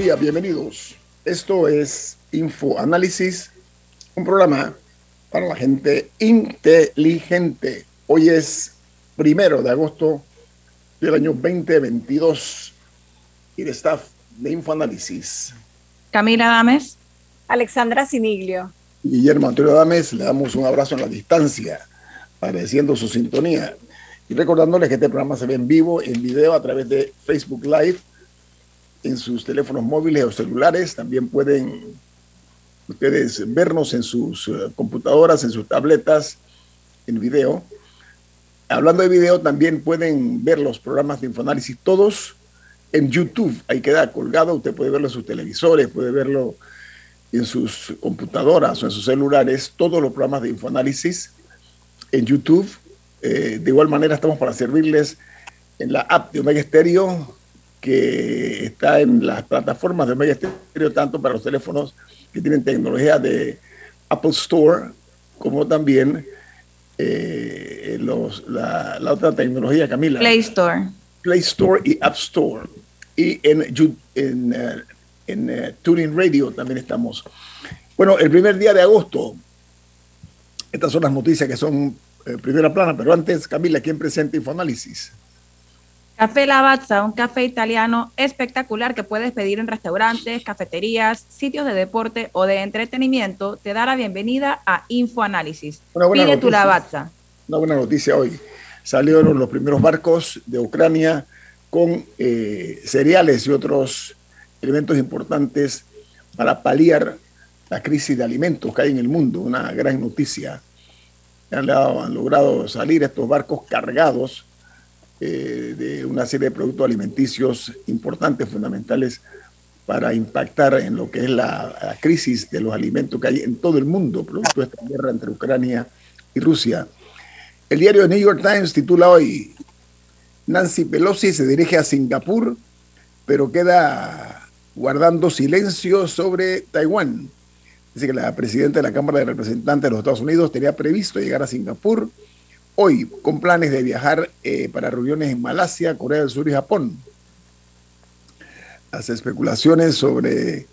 Día, bienvenidos. Esto es Info Análisis, un programa para la gente inteligente. Hoy es primero de agosto del año 2022 y de staff de Info Análisis. Camila Dames. Alexandra Siniglio. Guillermo Antonio Dames, le damos un abrazo en la distancia, agradeciendo su sintonía y recordándoles que este programa se ve en vivo, en video, a través de Facebook Live en sus teléfonos móviles o celulares. También pueden ustedes vernos en sus eh, computadoras, en sus tabletas, en video. Hablando de video, también pueden ver los programas de Infoanálisis todos en YouTube. Ahí queda colgado. Usted puede verlo en sus televisores, puede verlo en sus computadoras o en sus celulares. Todos los programas de Infoanálisis en YouTube. Eh, de igual manera, estamos para servirles en la app de Omega Stereo que está en las plataformas de Omega Stereo, tanto para los teléfonos que tienen tecnología de Apple Store, como también eh, los, la, la, otra tecnología, Camila. Play Store. Play Store y App Store. Y en, en, uh, en uh, Tuning Radio también estamos. Bueno, el primer día de agosto, estas son las noticias que son eh, primera plana, pero antes, Camila, ¿quién presenta Infoanálisis? Café Lavazza, un café italiano espectacular que puedes pedir en restaurantes, cafeterías, sitios de deporte o de entretenimiento, te da la bienvenida a Infoanálisis. Pide noticia, tu Lavazza. Una buena noticia hoy. Salieron los primeros barcos de Ucrania con eh, cereales y otros elementos importantes para paliar la crisis de alimentos que hay en el mundo. Una gran noticia. Han, han logrado salir estos barcos cargados eh, de una serie de productos alimenticios importantes, fundamentales para impactar en lo que es la, la, crisis de los alimentos que hay en todo el mundo, producto de esta guerra entre Ucrania y Rusia. El diario New York Times titula hoy, Nancy Pelosi se dirige a Singapur, pero queda guardando silencio sobre Taiwán. Dice que la presidenta de la Cámara de Representantes de los Estados Unidos tenía previsto llegar a Singapur hoy con planes de viajar eh, para reuniones en Malasia, Corea del Sur y Japón. Las especulaciones sobre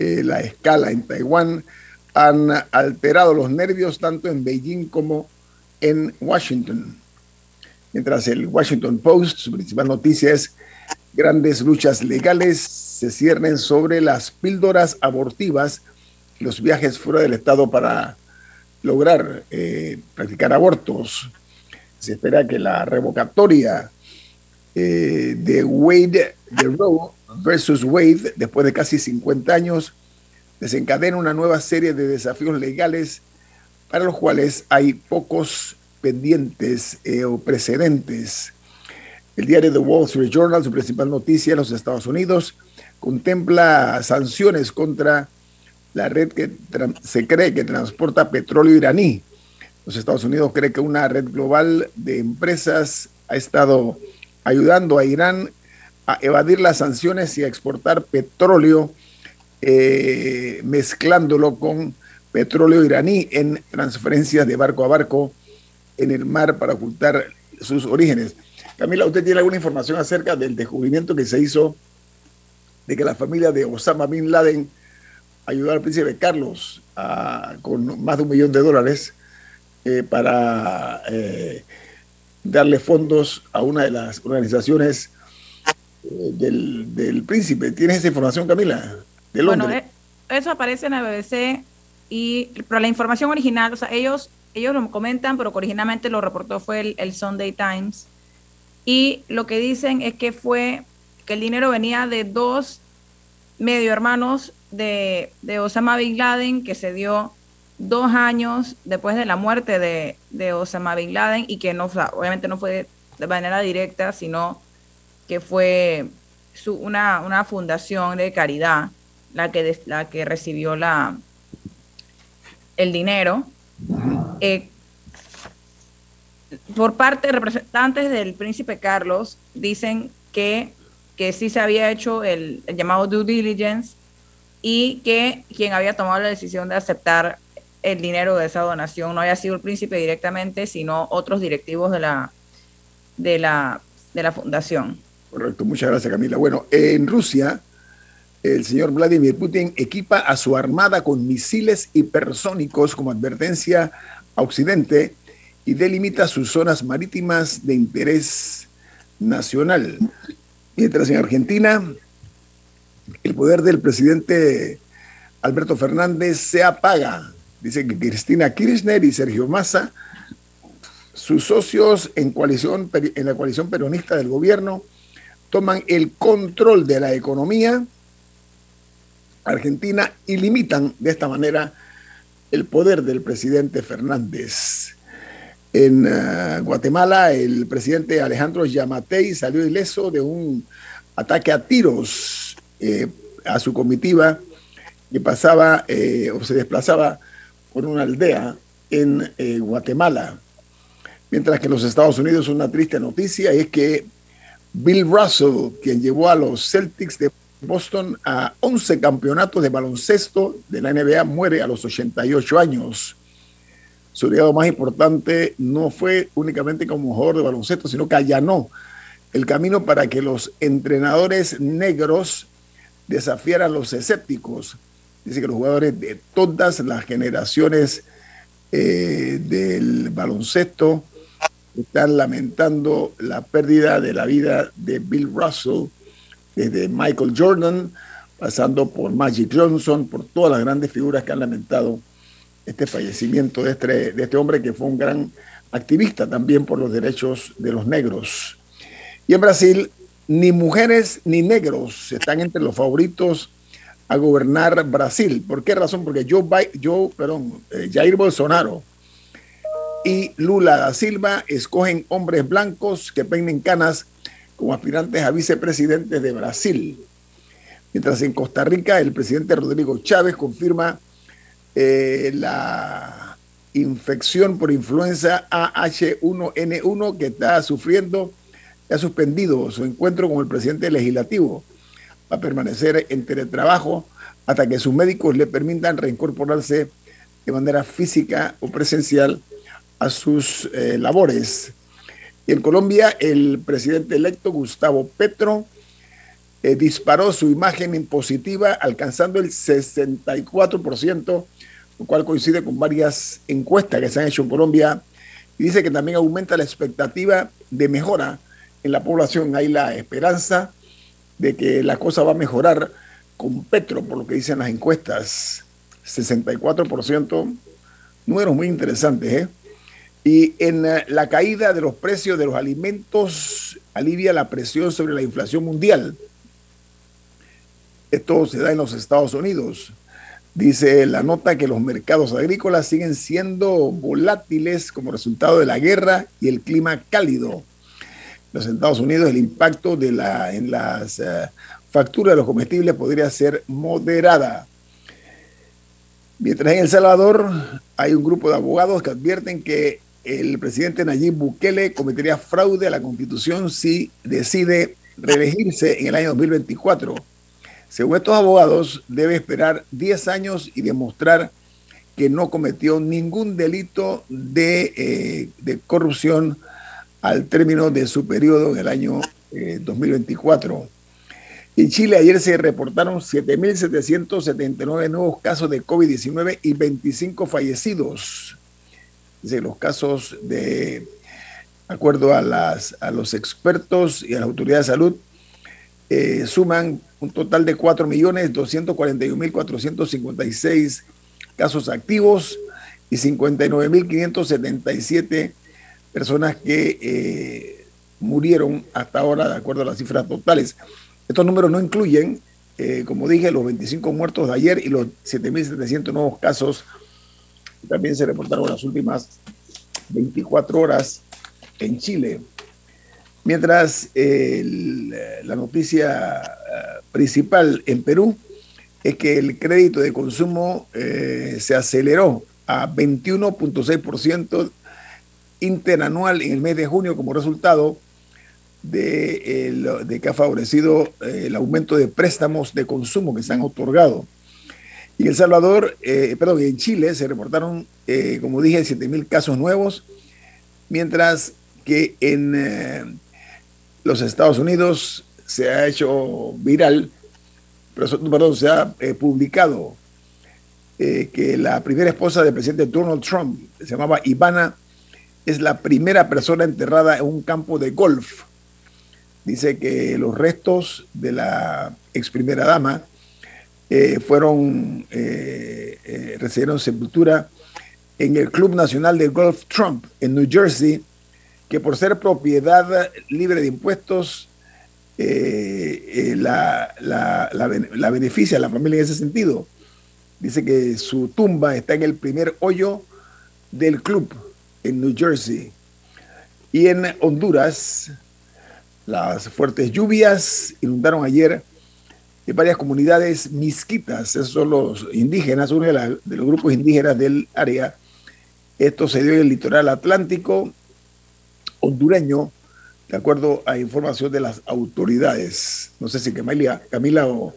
eh, la escala en Taiwán han alterado los nervios tanto en Beijing como en Washington. Mientras el Washington Post, su principal noticia es grandes luchas legales se ciernen sobre las píldoras abortivas los viajes fuera del Estado para lograr eh, practicar abortos. Se espera que la revocatoria eh, de Wade, de Roe versus Wade, después de casi 50 años, desencadena una nueva serie de desafíos legales para los cuales hay pocos pendientes eh, o precedentes. El diario The Wall Street Journal, su principal noticia en los Estados Unidos, contempla sanciones contra la red que se cree que transporta petróleo iraní. Los Estados Unidos cree que una red global de empresas ha estado ayudando a Irán a evadir las sanciones y a exportar petróleo, eh, mezclándolo con petróleo iraní en transferencias de barco a barco en el mar para ocultar sus orígenes. Camila, ¿usted tiene alguna información acerca del descubrimiento que se hizo de que la familia de Osama Bin Laden ayudó al príncipe Carlos a, con más de un millón de dólares eh, para eh, darle fondos a una de las organizaciones eh, del, del, príncipe? ¿Tienes esa información, Camila? De Londres. Bueno, eso aparece en la BBC y pero la información original, o sea, ellos ellos lo comentan, pero que originalmente lo reportó fue el, el, Sunday Times. Y lo que dicen es que fue que el dinero venía de dos medio hermanos de, Osama Bin Laden, que se dio dos años después de la muerte de, Osama Bin Laden y que no, obviamente no fue de manera directa, sino que fue una, una fundación de caridad la que, la que recibió la, el dinero. Eh, por parte de representantes del príncipe Carlos, dicen que, que sí se había hecho el, llamado due diligence y que quien había tomado la decisión de aceptar el dinero de esa donación no haya sido el príncipe directamente, sino otros directivos de la, de la, de la fundación. Correcto, muchas gracias Camila. Bueno, en Rusia, el señor Vladimir Putin equipa a su armada con misiles hipersónicos como advertencia a Occidente y delimita sus zonas marítimas de interés nacional. Mientras en Argentina, el poder del presidente Alberto Fernández se apaga. Dice que Cristina Kirchner y Sergio Massa, sus socios en, coalición, en la coalición peronista del gobierno, toman el control de la economía argentina y limitan de esta manera el poder del presidente Fernández. En uh, Guatemala, el presidente Alejandro Yamatei salió ileso de un ataque a tiros eh, a su comitiva que pasaba eh, o se desplazaba por una aldea en eh, Guatemala. Mientras que en los Estados Unidos una triste noticia es que Bill Russell, quien llevó a los Celtics de Boston a 11 campeonatos de baloncesto de la NBA, muere a los 88 años. Su legado más importante no fue únicamente como jugador de baloncesto, sino que allanó el camino para que los entrenadores negros desafiaran a los escépticos. Dice que los jugadores de todas las generaciones eh, del baloncesto están lamentando la pérdida de la vida de Bill Russell, desde Michael Jordan, pasando por Magic Johnson, por todas las grandes figuras que han lamentado este fallecimiento de este, de este hombre que fue un gran activista también por los derechos de los negros. Y en Brasil, ni mujeres ni negros están entre los favoritos a gobernar Brasil. ¿Por qué razón? Porque Joe, Joe perdón, eh, Jair Bolsonaro y Lula da Silva escogen hombres blancos que peinen canas como aspirantes a vicepresidentes de Brasil. Mientras en Costa Rica el presidente Rodrigo Chávez confirma eh, la infección por influenza AH1N1 que está sufriendo, ha suspendido su encuentro con el presidente legislativo. Va a permanecer en teletrabajo hasta que sus médicos le permitan reincorporarse de manera física o presencial a sus eh, labores. Y en Colombia, el presidente electo Gustavo Petro eh, disparó su imagen impositiva alcanzando el 64%, lo cual coincide con varias encuestas que se han hecho en Colombia. Y dice que también aumenta la expectativa de mejora en la población. Hay la esperanza de que la cosa va a mejorar con Petro, por lo que dicen las encuestas. 64%, números muy interesantes, ¿eh? Y en eh, la caída de los precios de los alimentos alivia la presión sobre la inflación mundial. Esto se da en los Estados Unidos. Dice la nota que los mercados agrícolas siguen siendo volátiles como resultado de la guerra y el clima cálido. En los Estados Unidos el impacto de la, en las uh, facturas de los comestibles podría ser moderada. Mientras en El Salvador hay un grupo de abogados que advierten que el presidente Nayib Bukele cometería fraude a la constitución si decide reelegirse en el año 2024. Según estos abogados, debe esperar 10 años y demostrar que no cometió ningún delito de, eh, de corrupción al término de su periodo en el año eh, 2024. En Chile ayer se reportaron 7.779 nuevos casos de COVID-19 y 25 fallecidos de los casos de acuerdo a, las, a los expertos y a la autoridad de salud, eh, suman un total de 4.241.456 casos activos y 59.577 personas que eh, murieron hasta ahora, de acuerdo a las cifras totales. Estos números no incluyen, eh, como dije, los 25 muertos de ayer y los 7.700 nuevos casos. También se reportaron las últimas 24 horas en Chile. Mientras la noticia eh, principal en Perú es que el crédito de consumo eh, se aceleró a 21.6% interanual en el mes de junio como resultado de, de que ha favorecido eh, el aumento de préstamos de consumo que se han otorgado. Y en El Salvador, perdón, en Chile se reportaron, como dije, 7.000 casos nuevos, mientras que en los Estados Unidos se ha hecho viral, perdón, se ha eh, publicado eh, que la primera esposa del presidente Donald Trump, se llamaba Ivana, es la primera persona enterrada en un campo de golf. Dice que los restos de la ex primera dama eh, fueron, recibieron sepultura en el Club Nacional de Golf Trump en New Jersey, que por ser propiedad libre de impuestos, eh, eh, la, la, beneficia a la familia en ese sentido. Dice que su tumba está en el primer hoyo del club en New Jersey. Y en Honduras, las fuertes lluvias inundaron ayer varias comunidades misquitas, esos son los indígenas, uno de, de los grupos indígenas del área. Esto se dio en el litoral atlántico hondureño, de acuerdo a información de las autoridades. No sé si Camila, Camila o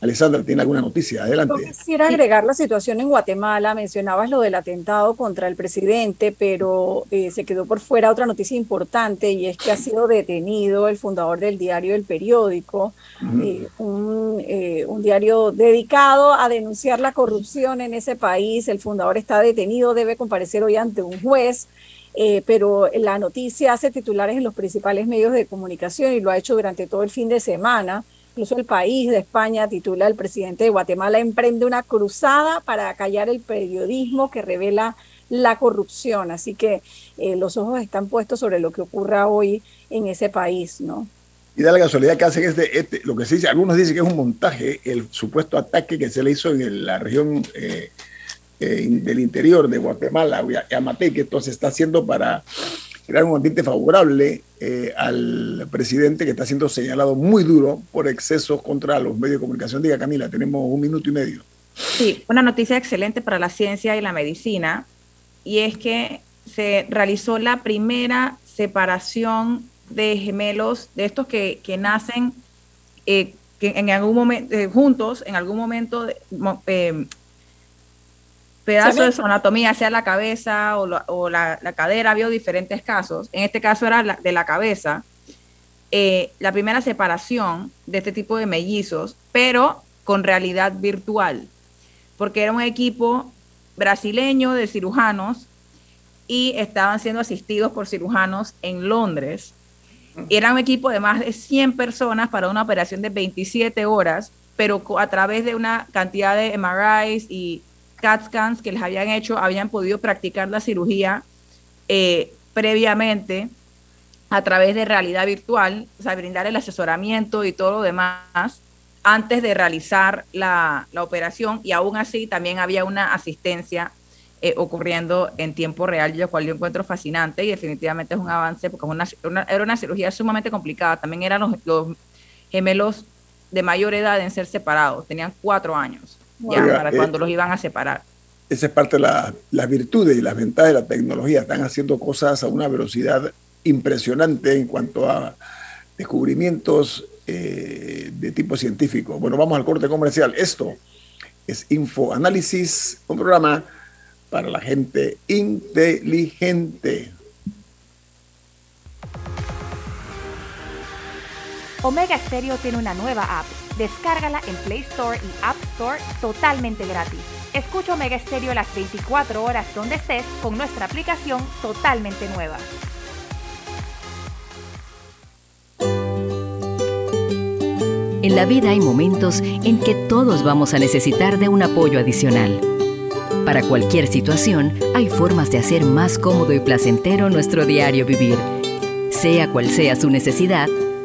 Alessandra tiene alguna noticia. Adelante. Yo quisiera agregar la situación en Guatemala. Mencionabas lo del atentado contra el presidente, pero eh, se quedó por fuera otra noticia importante y es que ha sido detenido el fundador del diario El Periódico, eh, un, eh, un diario dedicado a denunciar la corrupción en ese país. El fundador está detenido, debe comparecer hoy ante un juez. Eh, pero la noticia hace titulares en los principales medios de comunicación y lo ha hecho durante todo el fin de semana. Incluso el país de España titula el presidente de Guatemala emprende una cruzada para callar el periodismo que revela la corrupción. Así que eh, los ojos están puestos sobre lo que ocurra hoy en ese país, ¿no? Y da la casualidad que hacen este, este, lo que se dice, algunos dicen que es un montaje, el supuesto ataque que se le hizo en la región eh, eh, del interior de Guatemala, Yamate, que esto se está haciendo para crear un ambiente favorable eh, al presidente que está siendo señalado muy duro por excesos contra los medios de comunicación. Diga Camila, tenemos un minuto y medio. Sí, una noticia excelente para la ciencia y la medicina, y es que se realizó la primera separación de gemelos, de estos que, que nacen eh, que en algún momento juntos, en algún momento pedazo de su anatomía, sea la cabeza o, la, cadera, vio diferentes casos. En este caso era de la cabeza. Eh, la primera separación de este tipo de mellizos, pero con realidad virtual, porque era un equipo brasileño de cirujanos y estaban siendo asistidos por cirujanos en Londres. Era un equipo de más de 100 personas para una operación de 27 horas, pero a través de una cantidad de MRIs y CAT scans que les habían hecho habían podido practicar la cirugía eh, previamente a través de realidad virtual, o sea, brindar el asesoramiento y todo lo demás antes de realizar la, operación y aún así también había una asistencia eh, ocurriendo en tiempo real, lo cual yo encuentro fascinante y definitivamente es un avance porque era una cirugía sumamente complicada. También eran los, los gemelos de mayor edad en ser separados, tenían cuatro años para eh, cuando los iban a separar. Esa es parte de las la virtudes y las ventajas de la tecnología. Están haciendo cosas a una velocidad impresionante en cuanto a descubrimientos eh, de tipo científico. Bueno, vamos al corte comercial. Esto es Infoanálisis, un programa para la gente inteligente. Omega Stereo tiene una nueva app Descárgala en Play Store y App Store totalmente gratis. Escucha Omega Stereo las 24 horas donde estés con nuestra aplicación totalmente nueva. En la vida hay momentos en que todos vamos a necesitar de un apoyo adicional. Para cualquier situación, hay formas de hacer más cómodo y placentero nuestro diario vivir. Sea cual sea su necesidad,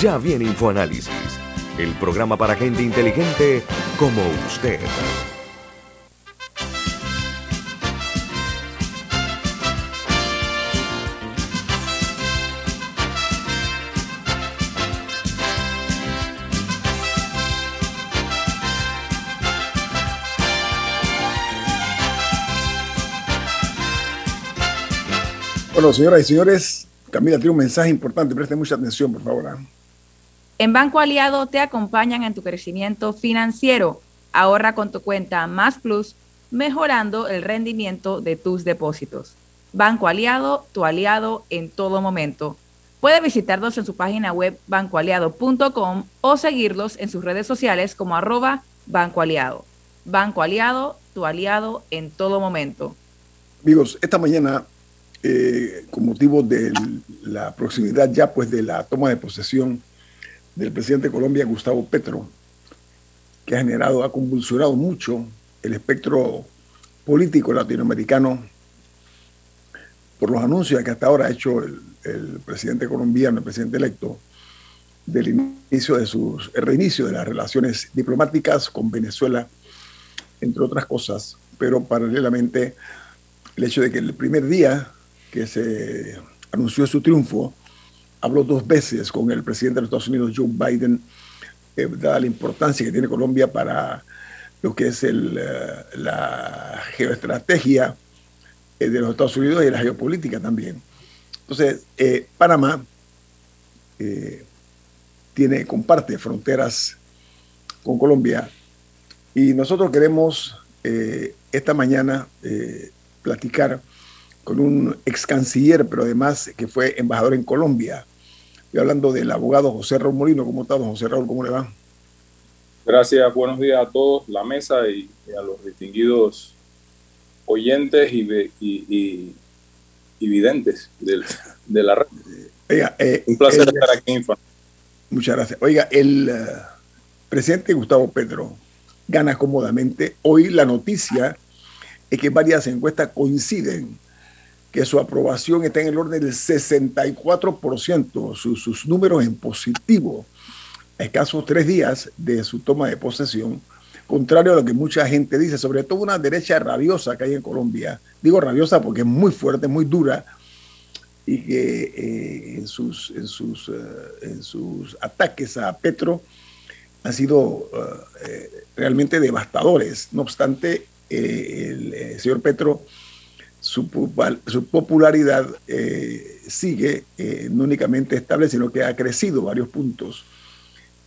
Ya viene InfoAnálisis, el programa para gente inteligente como usted. Bueno, señoras y señores, Camila tiene un mensaje importante, presten mucha atención, por favor. ¿ah? En Banco Aliado te acompañan en tu crecimiento financiero. Ahorra con tu cuenta Más Plus, mejorando el rendimiento de tus depósitos. Banco Aliado, tu aliado en todo momento. Puede visitarlos en su página web bancoaliado.com o seguirlos en sus redes sociales como arroba Banco Aliado. Banco Aliado, tu aliado en todo momento. Amigos, esta mañana, eh, con motivo de la proximidad ya pues de la toma de posesión del presidente de Colombia, Gustavo Petro, que ha generado, ha convulsionado mucho el espectro político latinoamericano por los anuncios que hasta ahora ha hecho el, presidente colombiano, el presidente electo, del inicio de sus, el reinicio de las relaciones diplomáticas con Venezuela, entre otras cosas, pero paralelamente el hecho de que el primer día que se anunció su triunfo, habló dos veces con el presidente de los Estados Unidos, Joe Biden, eh, dada la importancia que tiene Colombia para lo que es eh, la geoestrategia eh, de los Estados Unidos y la geopolítica también. Entonces, Panamá tiene, comparte fronteras con Colombia y nosotros queremos esta mañana platicar con un ex canciller, pero además que fue embajador en Colombia, Estoy hablando del abogado José Raúl Molino. ¿Cómo está, don José Raúl? ¿Cómo le va? Gracias, buenos días a todos, la mesa y, a los distinguidos oyentes y, videntes de la red. Eh, Un placer estar aquí en Muchas gracias. Oiga, el eh, presidente Gustavo Petro gana cómodamente. Hoy la noticia es que varias encuestas coinciden que su aprobación está en el orden del 64%, sus, sus números en positivo, a escasos tres días de su toma de posesión, contrario a lo que mucha gente dice, sobre todo una derecha rabiosa que hay en Colombia. Digo rabiosa porque es muy fuerte, muy dura, y que eh, en, sus, en, sus, eh, en sus ataques a Petro han sido eh, realmente devastadores. No obstante, el señor Petro su, popularidad eh, sigue eh, no únicamente estable, sino que ha crecido varios puntos.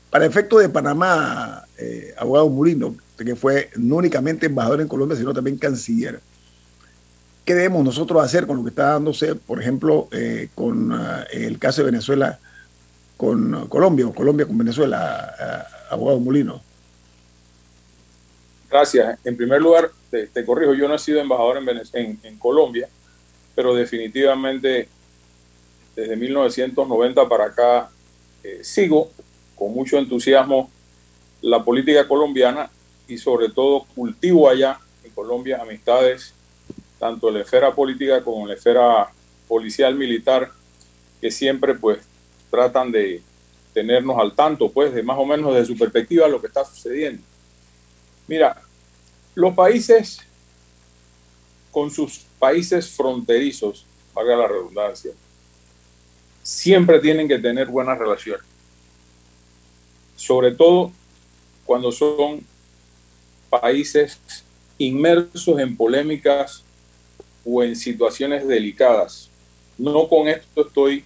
Para efecto de Panamá, eh, abogado Mulino, que fue no únicamente embajador en Colombia, sino también canciller, ¿qué debemos nosotros hacer con lo que está dándose, por ejemplo, con el caso de Venezuela con Colombia o Colombia con Venezuela, abogado Mulino? Gracias. En primer lugar, te, corrijo, yo no he sido embajador en, en, Colombia, pero definitivamente desde 1990 para acá eh, sigo con mucho entusiasmo la política colombiana y sobre todo cultivo allá en Colombia amistades tanto en la esfera política como en la esfera policial militar que siempre pues tratan de tenernos al tanto pues de más o menos desde su perspectiva lo que está sucediendo. Mira, los países con sus países fronterizos, valga la redundancia, siempre tienen que tener buenas relaciones. Sobre todo cuando son países inmersos en polémicas o en situaciones delicadas. No con esto estoy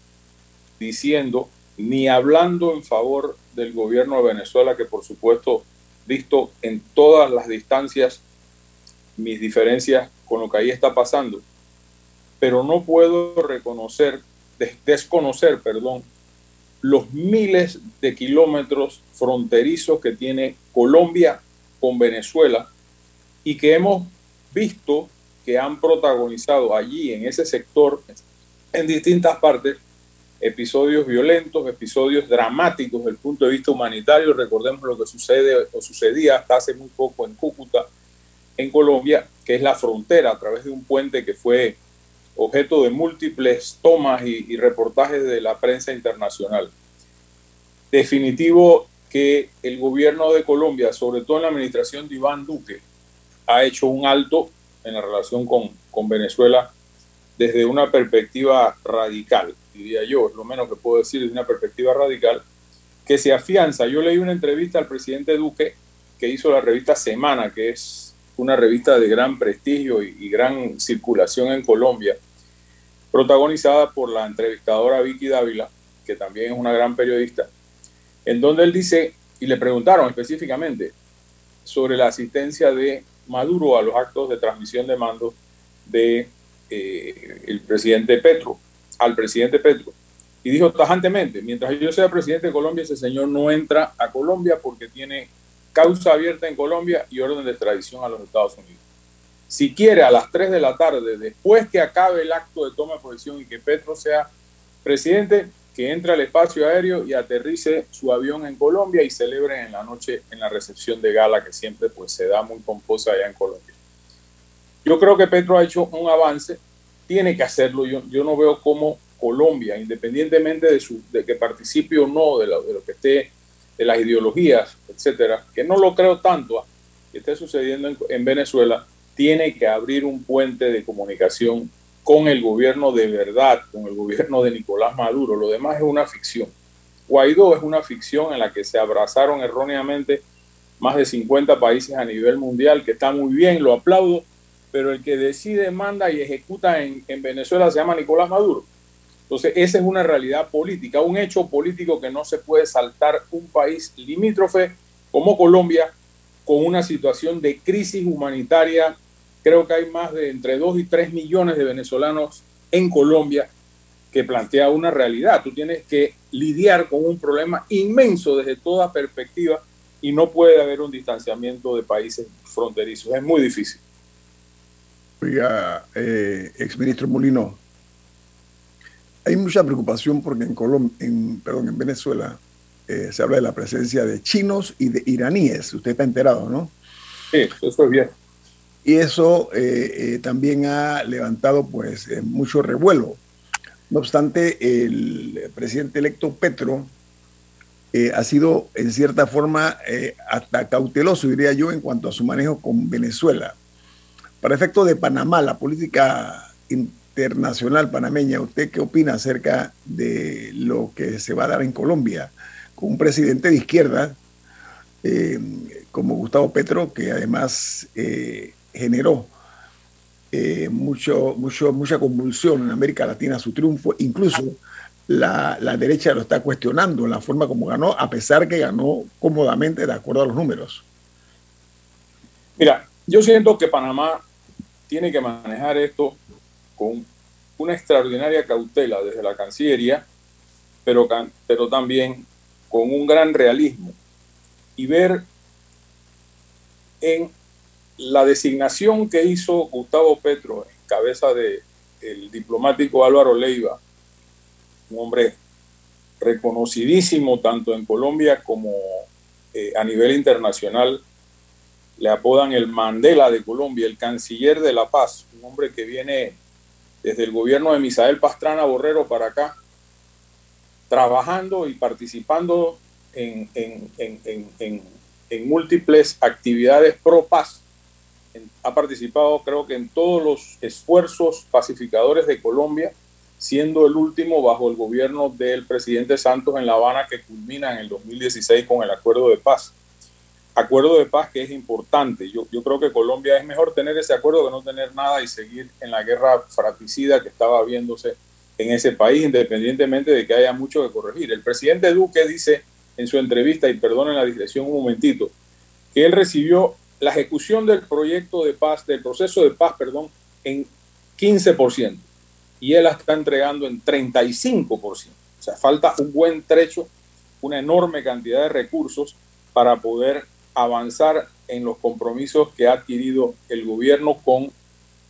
diciendo ni hablando en favor del gobierno de Venezuela, que por supuesto, visto en todas las distancias mis diferencias con lo que ahí está pasando, pero no puedo reconocer, desconocer, perdón, los miles de kilómetros fronterizos que tiene Colombia con Venezuela y que hemos visto que han protagonizado allí en ese sector, en distintas partes, episodios violentos, episodios dramáticos desde el punto de vista humanitario. Recordemos lo que sucede o sucedía hasta hace muy poco en Cúcuta, en Colombia, que es la frontera a través de un puente que fue objeto de múltiples tomas y, reportajes de la prensa internacional. Definitivo que el gobierno de Colombia, sobre todo en la administración de Iván Duque, ha hecho un alto en la relación con, con Venezuela desde una perspectiva radical, diría yo, es lo menos que puedo decir, desde una perspectiva radical, que se afianza. Yo leí una entrevista al presidente Duque que hizo la revista Semana, que es una revista de gran prestigio y, gran circulación en Colombia, protagonizada por la entrevistadora Vicky Dávila, que también es una gran periodista, en donde él dice, y le preguntaron específicamente sobre la asistencia de Maduro a los actos de transmisión de mando de eh, el presidente Petro, al presidente Petro. Y dijo tajantemente, mientras yo sea presidente de Colombia, ese señor no entra a Colombia porque tiene causa abierta en Colombia y orden de extradición a los Estados Unidos. Si quiere a las 3 de la tarde, después que acabe el acto de toma de posesión y que Petro sea presidente, que entre al espacio aéreo y aterrice su avión en Colombia y celebre en la noche en la recepción de gala que siempre pues se da muy pomposa allá en Colombia. Yo creo que Petro ha hecho un avance, tiene que hacerlo. Yo, yo no veo cómo Colombia, independientemente de, su, de que participe o no de lo, de lo que esté de las ideologías, etcétera, que no lo creo tanto ah, que esté sucediendo en, Venezuela, tiene que abrir un puente de comunicación con el gobierno de verdad, con el gobierno de Nicolás Maduro. Lo demás es una ficción. Guaidó es una ficción en la que se abrazaron erróneamente más de 50 países a nivel mundial, que está muy bien, lo aplaudo, pero el que decide, manda y ejecuta en, en Venezuela se llama Nicolás Maduro. Entonces, esa es una realidad política, un hecho político que no se puede saltar un país limítrofe como Colombia con una situación de crisis humanitaria. Creo que hay más de entre 2 y 3 millones de venezolanos en Colombia que plantea una realidad. Tú tienes que lidiar con un problema inmenso desde toda perspectiva y no puede haber un distanciamiento de países fronterizos. Es muy difícil. Oiga, eh, exministro Molino, hay mucha preocupación porque en, perdón, en Venezuela eh, se habla de la presencia de chinos y de iraníes. Usted está enterado, ¿no? Sí, eso es bien. Y eso eh, eh, también ha levantado pues mucho revuelo. No obstante, el presidente electo Petro ha sido en cierta forma hasta cauteloso, diría yo, en cuanto a su manejo con Venezuela. Para efecto de Panamá, la política internacional panameña, ¿usted qué opina acerca de lo que se va a dar en Colombia con un presidente de izquierda eh, como Gustavo Petro, que además eh, generó eh, mucho, mucho, mucha convulsión en América Latina su triunfo, incluso la, la, derecha lo está cuestionando en la forma como ganó, a pesar que ganó cómodamente de acuerdo a los números. Mira, yo siento que Panamá tiene que manejar esto con una extraordinaria cautela desde la Cancillería, pero, pero también con un gran realismo y ver en la designación que hizo Gustavo Petro en cabeza de diplomático Álvaro Leiva, un hombre reconocidísimo tanto en Colombia como eh, a nivel internacional, le apodan el Mandela de Colombia, el canciller de la paz, un hombre que viene desde el gobierno de Misael Pastrana Borrero para acá, trabajando y participando en, múltiples actividades pro paz. Ha participado creo que en todos los esfuerzos pacificadores de Colombia, siendo el último bajo el gobierno del presidente Santos en La Habana que culmina en el 2016 con el acuerdo de paz acuerdo de paz que es importante. Yo, yo creo que Colombia es mejor tener ese acuerdo que no tener nada y seguir en la guerra fratricida que estaba viéndose en ese país, independientemente de que haya mucho que corregir. El presidente Duque dice en su entrevista, y perdonen la digresión un momentito, que él recibió la ejecución del proyecto de paz, del proceso de paz, perdón, en 15%, y él la está entregando en 35%. O sea, falta un buen trecho, una enorme cantidad de recursos para poder avanzar en los compromisos que ha adquirido el gobierno con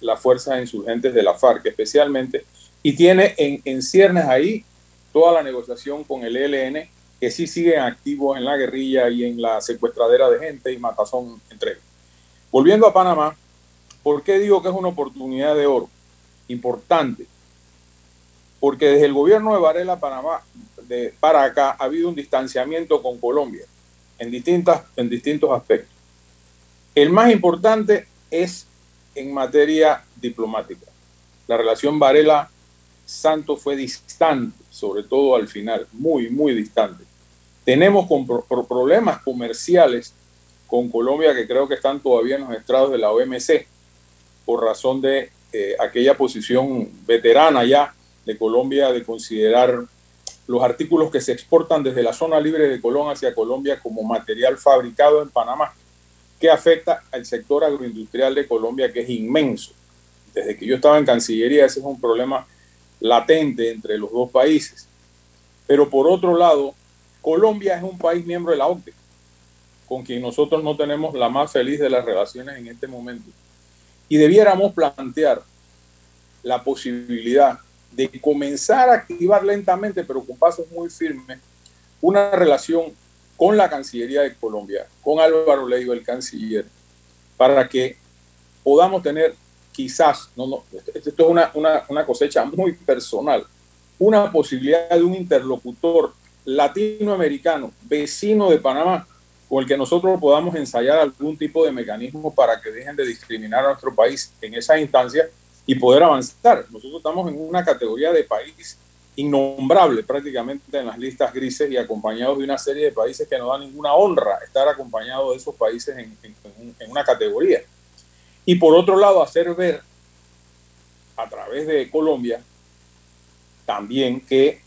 las fuerzas insurgentes de la FARC, especialmente, y tiene en, en ciernes ahí toda la negociación con el ELN, que sí siguen activos en la guerrilla y en la secuestradera de gente y matazón entre ellos. Volviendo a Panamá, ¿por qué digo que es una oportunidad de oro? Importante. Porque desde el gobierno de Varela Panamá, de, para acá, ha habido un distanciamiento con Colombia en, distintas, en distintos aspectos. El más importante es en materia diplomática. La relación Varela-Santos fue distante, sobre todo al final, muy, muy distante. Tenemos con, problemas comerciales con Colombia que creo que están todavía en los estrados de la OMC por razón de eh, aquella posición veterana ya de Colombia de considerar los artículos que se exportan desde la zona libre de Colón hacia Colombia como material fabricado en Panamá, que afecta al sector agroindustrial de Colombia, que es inmenso. Desde que yo estaba en Cancillería, ese es un problema latente entre los dos países. Pero por otro lado, Colombia es un país miembro de la OCDE, con quien nosotros no tenemos la más feliz de las relaciones en este momento. Y debiéramos plantear la posibilidad de comenzar a activar lentamente, pero con pasos muy firmes, una relación con la Cancillería de Colombia, con Álvaro Leiva, el canciller, para que podamos tener quizás, no, no, esto es una, una, una cosecha muy personal, una posibilidad de un interlocutor latinoamericano, vecino de Panamá, con el que nosotros podamos ensayar algún tipo de mecanismo para que dejen de discriminar a nuestro país en esa instancia y poder avanzar. Nosotros estamos en una categoría de país innombrable prácticamente en las listas grises y acompañados de una serie de países que no dan ninguna honra estar acompañados de esos países en, una categoría. Y por otro lado, hacer ver a través de Colombia también que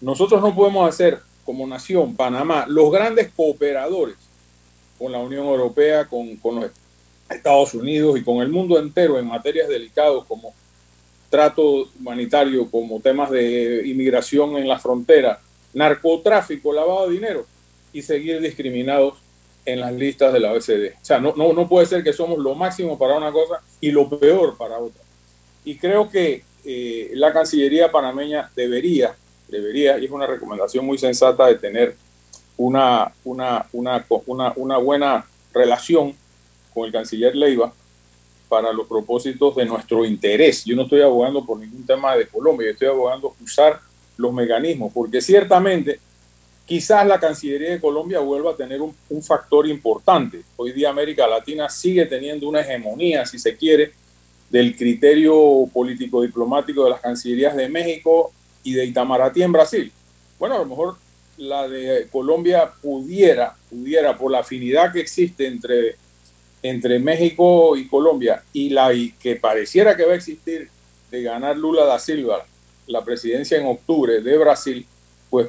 nosotros no podemos hacer como nación, Panamá, los grandes cooperadores con la Unión Europea, con, con Estados Unidos y con el mundo entero en materias delicadas como trato humanitario, como temas de inmigración en la frontera, narcotráfico, lavado de dinero y seguir discriminados en las listas de la OECD. O sea, no, no, no puede ser que somos lo máximo para una cosa y lo peor para otra. Y creo que eh, la Cancillería panameña debería, debería, y es una recomendación muy sensata de tener una, una, una, una, una buena relación con el canciller Leiva para los propósitos de nuestro interés. Yo no estoy abogando por ningún tema de Colombia, yo estoy abogando usar los mecanismos, porque ciertamente quizás la Cancillería de Colombia vuelva a tener un, un, factor importante. Hoy día América Latina sigue teniendo una hegemonía, si se quiere, del criterio político-diplomático de las Cancillerías de México y de Itamaraty en Brasil. Bueno, a lo mejor la de Colombia pudiera, pudiera, por la afinidad que existe entre entre México y Colombia y la que pareciera que va a existir de ganar Lula da Silva la presidencia en octubre de Brasil, pues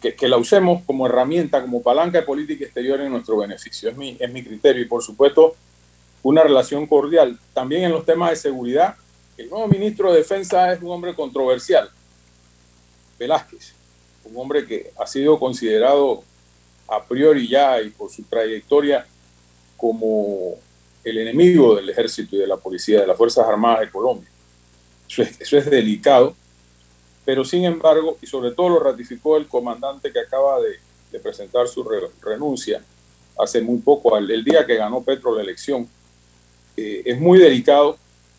que, que, la usemos como herramienta, como palanca de política exterior en nuestro beneficio. Es mi, es mi criterio y por supuesto una relación cordial. También en los temas de seguridad, el nuevo ministro de Defensa es un hombre controversial, Velázquez, un hombre que ha sido considerado a priori ya y por su trayectoria como el enemigo del ejército y de la policía, de las Fuerzas Armadas de Colombia. Eso es, delicado, pero sin embargo, y sobre todo lo ratificó el comandante que acaba de, presentar su re, renuncia hace muy poco, el, el, día que ganó Petro la elección, eh, es muy delicado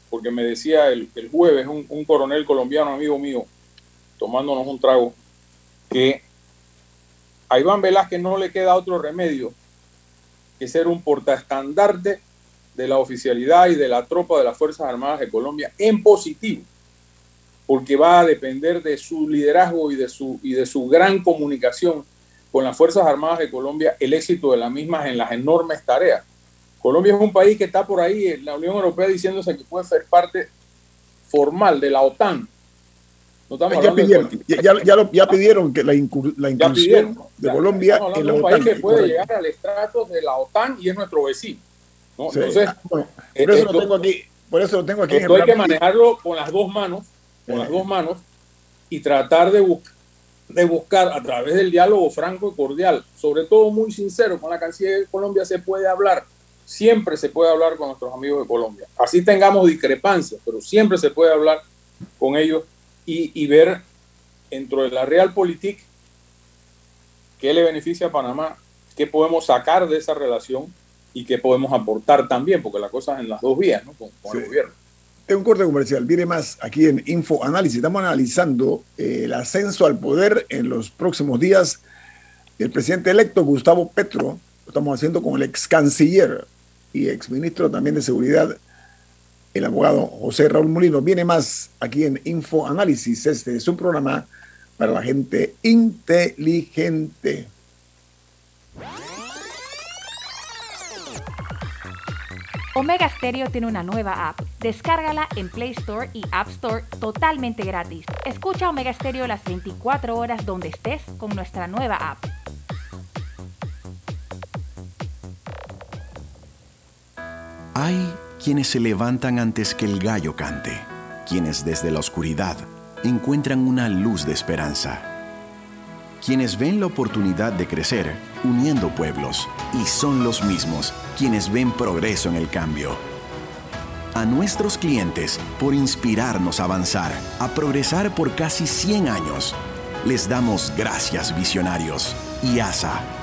porque me decía el, el jueves un, un, coronel colombiano, amigo mío, tomándonos un trago, que a Iván Velázquez no le queda otro remedio que ser un portaestandarte de la oficialidad y de la tropa de las Fuerzas Armadas de Colombia en positivo, porque va a depender de su liderazgo y de su, y de su gran comunicación con las Fuerzas Armadas de Colombia, el éxito de las mismas en las enormes tareas. Colombia es un país que está por ahí en la Unión Europea diciéndose que puede ser parte formal de la OTAN, No estamos ya, pidieron, ya, pidieron que la, incursión de Colombia en la un país que puede llegar al estrato de la OTAN y es nuestro vecino. Entonces, ah, por, eso lo tengo aquí. Por eso lo tengo aquí. Esto hay que manejarlo con las dos manos, con las dos manos y tratar de, de buscar a través del diálogo franco y cordial, sobre todo muy sincero con la Cancillería de Colombia, se puede hablar. Siempre se puede hablar con nuestros amigos de Colombia. Así tengamos discrepancias, pero siempre se puede hablar con ellos y, y ver dentro de la realpolitik qué le beneficia a Panamá, qué podemos sacar de esa relación y qué podemos aportar también, porque la cosa es en las dos vías, ¿no? con, el gobierno. Es un corte comercial. Viene más aquí en Info Análisis. Estamos analizando eh, el ascenso al poder en los próximos días del presidente electo Gustavo Petro. Lo estamos haciendo con el ex canciller y ex ministro también de Seguridad, el abogado José Raúl Molino. Viene más aquí en Info Análisis. Este es un programa para la gente inteligente. Omega Stereo tiene una nueva app. Descárgala en Play Store y App Store totalmente gratis. Escucha Omega Stereo las 24 horas donde estés con nuestra nueva app. Hay quienes se levantan antes que el gallo cante, quienes desde la oscuridad encuentran una luz de esperanza, quienes ven la oportunidad de crecer uniendo pueblos y son los mismos quienes ven progreso en el cambio. A nuestros clientes por inspirarnos a avanzar, a progresar por casi 100 años. Les damos gracias visionarios y ASA.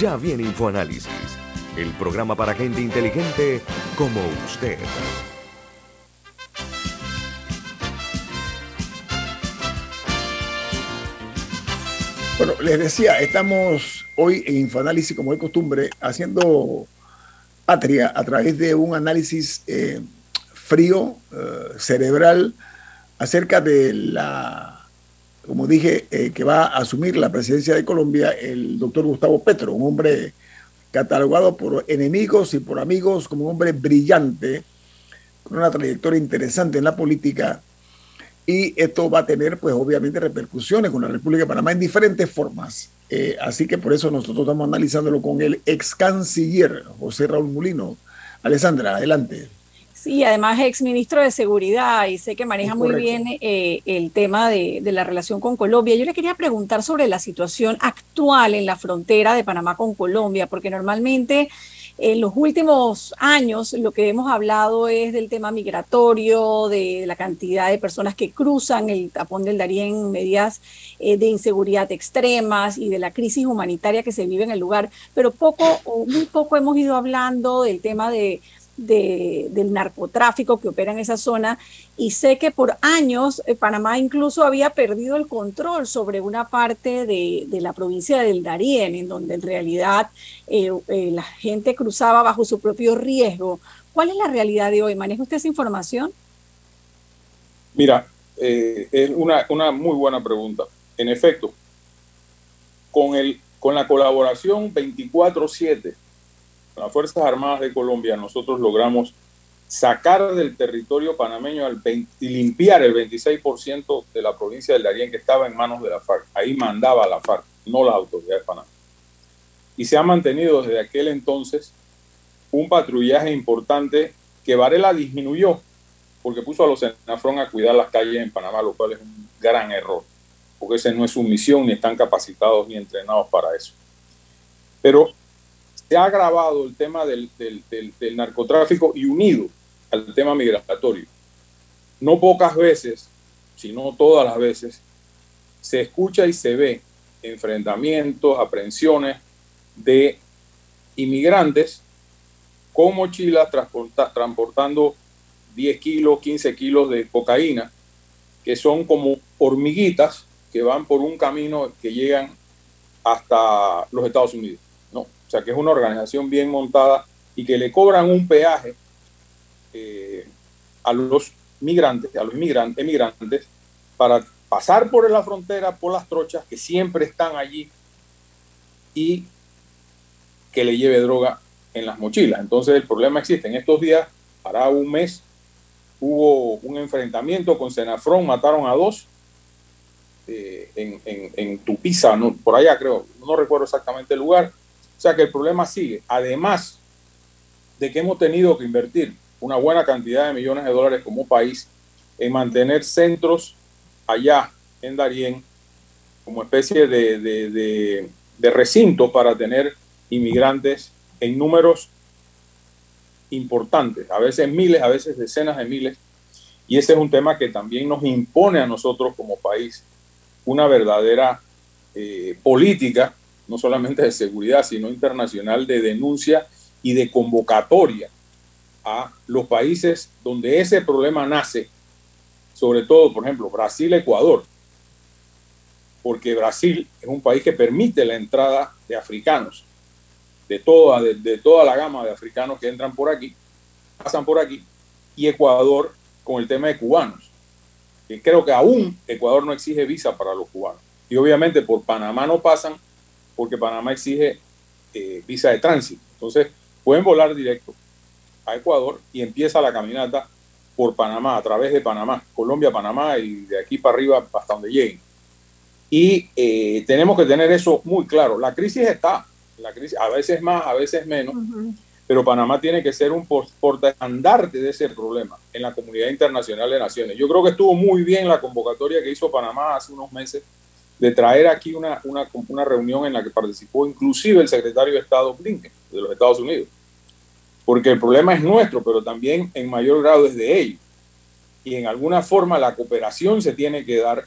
Ya viene InfoAnálisis, el programa para gente inteligente como usted. Bueno, les decía, estamos hoy en InfoAnálisis, como de costumbre, haciendo patria a través de un análisis eh, frío, eh, cerebral, acerca de la como dije, eh, que va a asumir la presidencia de Colombia el doctor Gustavo Petro, un hombre catalogado por enemigos y por amigos como un hombre brillante, con una trayectoria interesante en la política. Y esto va a tener, pues obviamente, repercusiones con la República de Panamá en diferentes formas. Eh, así que por eso nosotros estamos analizándolo con el ex canciller José Raúl Mulino. Alessandra, adelante. Sí, además ex ministro de Seguridad y sé que maneja muy bien eh, el tema de, la relación con Colombia. Yo le quería preguntar sobre la situación actual en la frontera de Panamá con Colombia, porque normalmente en los últimos años lo que hemos hablado es del tema migratorio, de la cantidad de personas que cruzan el tapón del Darién, medidas eh, de inseguridad extremas y de la crisis humanitaria que se vive en el lugar, pero poco o muy poco hemos ido hablando del tema de del narcotráfico que opera en esa zona y sé que por años eh, Panamá incluso había perdido el control sobre una parte de, la provincia del Darién, en donde en realidad eh, eh, la gente cruzaba bajo su propio riesgo. ¿Cuál es la realidad de hoy? ¿Maneja usted esa información? Mira, es una, una muy buena pregunta. En efecto, con, el, con la colaboración 24-7 las Fuerzas Armadas de Colombia nosotros logramos sacar del territorio panameño y limpiar el 26% de la provincia del Darién que estaba en manos de la FARC. Ahí mandaba la FARC, no las autoridades panameñas. Y se ha mantenido desde aquel entonces un patrullaje importante que Varela disminuyó porque puso a los Senafrón a cuidar las calles en Panamá, lo cual es un gran error, porque esa no es su misión, ni están capacitados ni entrenados para eso. Pero se ha agravado el tema del, del narcotráfico y unido al tema migratorio. No pocas veces, sino todas las veces, se escucha y se ve enfrentamientos, aprehensiones de inmigrantes con mochilas transportando 10 kilos, 15 kilos de cocaína, que son como hormiguitas que van por un camino que llegan hasta los Estados Unidos. Sea que es una organización bien montada y que le cobran un peaje eh, a los migrantes, a los inmigrantes, emigrantes, para pasar por la frontera, por las trochas que siempre están allí y que le lleve droga en las mochilas. Entonces el problema existe. En estos días, para un mes, hubo un enfrentamiento con Senafrón, mataron a dos eh, en, Tupiza, no, por allá creo, no recuerdo exactamente el lugar. O sea que el problema sigue. Además de que hemos tenido que invertir una buena cantidad de millones de dólares como país en mantener centros allá en Darién como especie de, de, de recinto para tener inmigrantes en números importantes, a veces miles, a veces decenas de miles, y ese es un tema que también nos impone a nosotros como país una verdadera eh, política, no solamente de seguridad, sino internacional, de denuncia y de convocatoria a los países donde ese problema nace, sobre todo, por ejemplo, Brasil, Ecuador, porque Brasil es un país que permite la entrada de africanos de toda, de, toda la gama de africanos que entran por aquí, pasan por aquí, y Ecuador con el tema de cubanos. Que creo que aún Ecuador no exige visa para los cubanos. Y obviamente por Panamá no pasan porque Panamá exige eh, visa de tránsito. Entonces pueden volar directo a Ecuador y empieza la caminata por Panamá, a través de Panamá, Colombia, Panamá y de aquí para arriba hasta donde lleguen. Y eh, tenemos que tener eso muy claro. La crisis está, la crisis, a veces más, a veces menos, pero Panamá tiene que ser un portaestandarte de ese problema en la comunidad internacional de naciones. Yo creo que estuvo muy bien la convocatoria que hizo Panamá hace unos meses de traer aquí una, una, una reunión en la que participó inclusive el secretario de Estado Blinken de los Estados Unidos. Porque el problema es nuestro, pero también en mayor grado es de ellos. Y en alguna forma la cooperación se tiene que dar,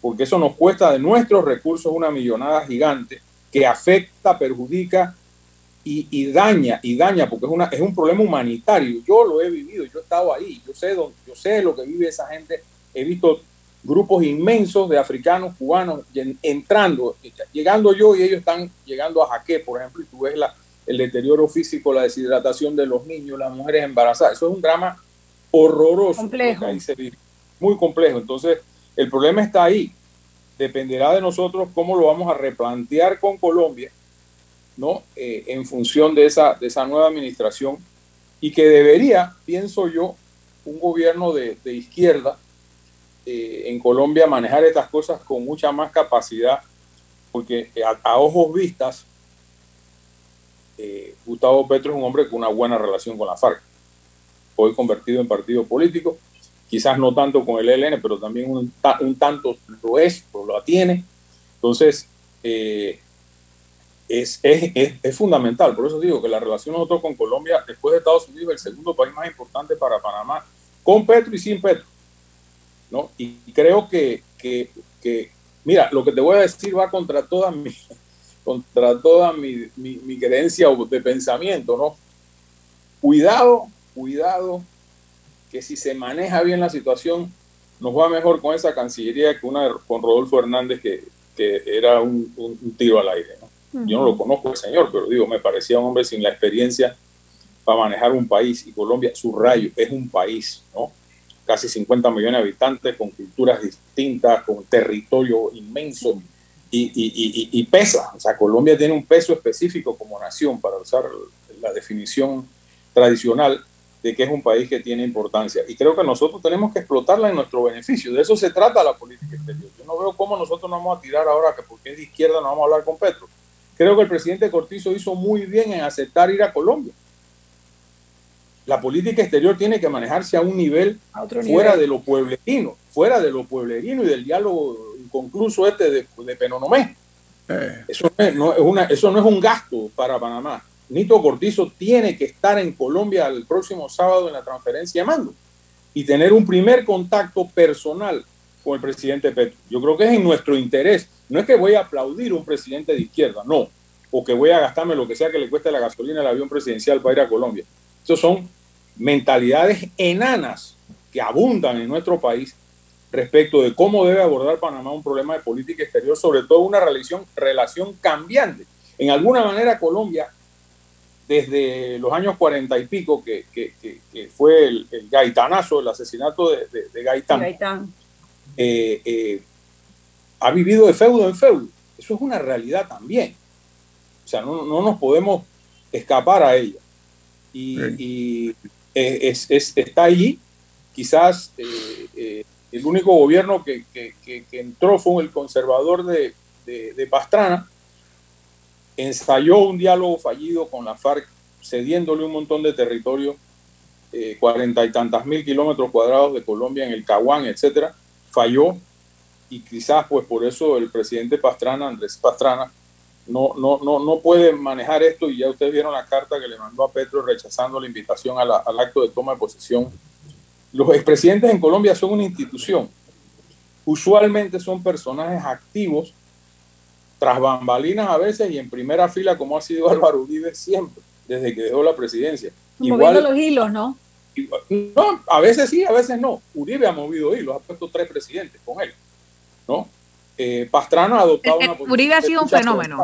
porque eso nos cuesta de nuestros recursos una millonada gigante que afecta, perjudica y, daña, y daña, porque es, una, es un problema humanitario. Yo lo he vivido, yo he estado ahí, yo sé, yo sé lo que vive esa gente. He visto grupos inmensos de africanos, cubanos, entrando, llegando yo y ellos están llegando a Jaque, por ejemplo, y tú ves la, el deterioro físico, la deshidratación de los niños, las mujeres embarazadas. Eso es un drama horroroso. Complejo. Muy complejo. Entonces, el problema está ahí dependerá de nosotros cómo lo vamos a replantear con Colombia, ¿no? Eh, en función de esa, de esa nueva administración y que debería, pienso yo, un gobierno de, izquierda eh, en Colombia manejar estas cosas con mucha más capacidad, porque a, ojos vistas, eh, Gustavo Petro es un hombre con una buena relación con la FARC, hoy convertido en partido político, quizás no tanto con el ELN, pero también un, tanto lo es, lo tiene. Entonces, eh, es, es, fundamental. Por eso digo que la relación nosotros con Colombia, después de Estados Unidos, es el segundo país más importante para Panamá, con Petro y sin Petro. ¿No? Y creo que, que, que, mira, lo que te voy a decir va contra toda mi, contra toda mi, mi, mi creencia de pensamiento, ¿no? Cuidado, cuidado que si se maneja bien la situación, nos va mejor con esa Cancillería que una con Rodolfo Hernández, que, que era un, tiro al aire. Yo no lo conozco el señor, pero digo, me parecía un hombre sin la experiencia para manejar un país. Y Colombia, su rayo, es un país, ¿no? Casi 50 millones de habitantes, con culturas distintas, con territorio inmenso. Y, y, y, pesa, o sea, Colombia tiene un peso específico como nación, para usar la definición tradicional, de que es un país que tiene importancia. Y creo que nosotros tenemos que explotarla en nuestro beneficio. De eso se trata la política exterior. Yo no veo cómo nosotros nos vamos a tirar ahora que porque es de izquierda no vamos a hablar con Petro. Creo que el presidente Cortizo hizo muy bien en aceptar ir a Colombia. La política exterior tiene que manejarse a un nivel fuera de lo pueblerino, fuera de lo pueblerino y del diálogo inconcluso este de, de Penonomé. Eh. Eso, no es una, eso no es un gasto para Panamá. Nito Cortizo tiene que estar en Colombia el próximo sábado en la transferencia de mando y tener un primer contacto personal con el presidente Petro. Yo creo que es en nuestro interés. No es que voy a aplaudir a un presidente de izquierda, no. O que voy a gastarme lo que sea que le cueste la gasolina al avión presidencial para ir a Colombia. Esas son mentalidades enanas que abundan en nuestro país respecto de cómo debe abordar Panamá un problema de política exterior, sobre todo una relación, relación cambiante. En alguna manera Colombia, desde los años cuarenta y pico, que, fue el, gaitanazo, el asesinato de, Gaitán, eh, eh, ha vivido de feudo en feudo. Eso es una realidad también. O sea, no, nos podemos escapar a ella. Y, es, está allí. Quizás el único gobierno que, entró fue el conservador de, Pastrana. Ensayó un diálogo fallido con la FARC, cediéndole un montón de territorio, cuarenta y tantas mil kilómetros cuadrados de Colombia en el Caguán, etcétera falló y quizás pues por eso el presidente Pastrana, Andrés Pastrana, no, no, no, no puede manejar esto y ya ustedes vieron la carta que le mandó a Petro rechazando la invitación al acto de toma de posesión. Los expresidentes en Colombia son una institución. Usualmente son personajes activos, tras bambalinas a veces y en primera fila como ha sido Álvaro Uribe siempre, desde que dejó la presidencia. Moviendo los hilos, ¿no? No, a veces sí, a veces no. Uribe ha movido hilos, ha puesto tres presidentes con él. ¿no? Eh, Pastrana ha adoptado una posición. Uribe ha sido un fenómeno.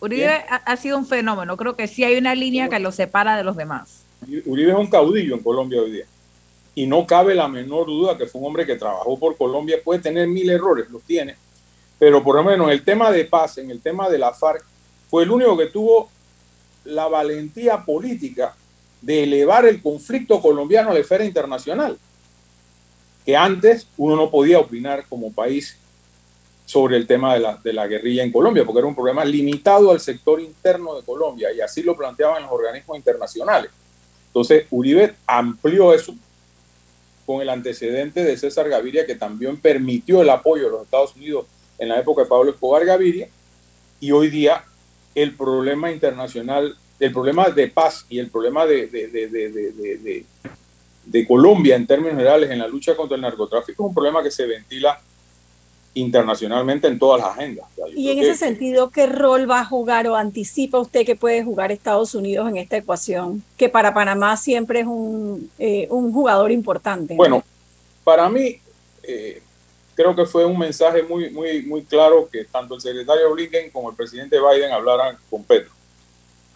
Uribe ha, sido un fenómeno. Creo que sí hay una línea que lo separa de los demás. Uribe es un caudillo en Colombia hoy día. Y no cabe la menor duda que fue un hombre que trabajó por Colombia. Puede tener mil errores, los tiene. Pero por lo menos en el tema de paz, en el tema de la FARC, fue el único que tuvo la valentía política de elevar el conflicto colombiano a la esfera internacional, que antes uno no podía opinar como país sobre el tema de la, de la guerrilla en Colombia, porque era un problema limitado al sector interno de Colombia, y así lo planteaban los organismos internacionales. Entonces, Uribe amplió eso con el antecedente de César Gaviria, que también permitió el apoyo de los Estados Unidos en la época de Pablo Escobar Gaviria, y hoy día el problema internacional el problema de paz y el problema de, de, de, Colombia en términos generales en la lucha contra el narcotráfico es un problema que se ventila internacionalmente en todas las agendas. y en ese sentido, ¿qué rol va a jugar o anticipa usted que puede jugar Estados Unidos en esta ecuación? Que para Panamá siempre es un, eh, un jugador importante. Bueno, para mí eh, creo que fue un mensaje muy, muy, muy claro que tanto el secretario Blinken como el presidente Biden hablaran con Petro